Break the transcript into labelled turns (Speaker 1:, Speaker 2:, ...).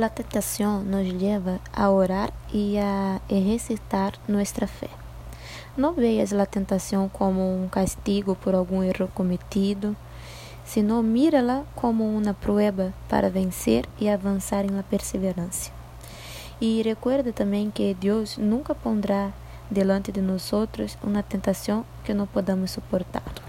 Speaker 1: la tentación nos lleva a orar y a recitar nuestra fe. Não veas a tentação como um castigo por algum erro cometido, sino mírala como uma prueba para vencer e avançar em la perseverancia. Y recuerda también que Deus nunca pondrá delante de nosotros uma tentação que não podamos suportar.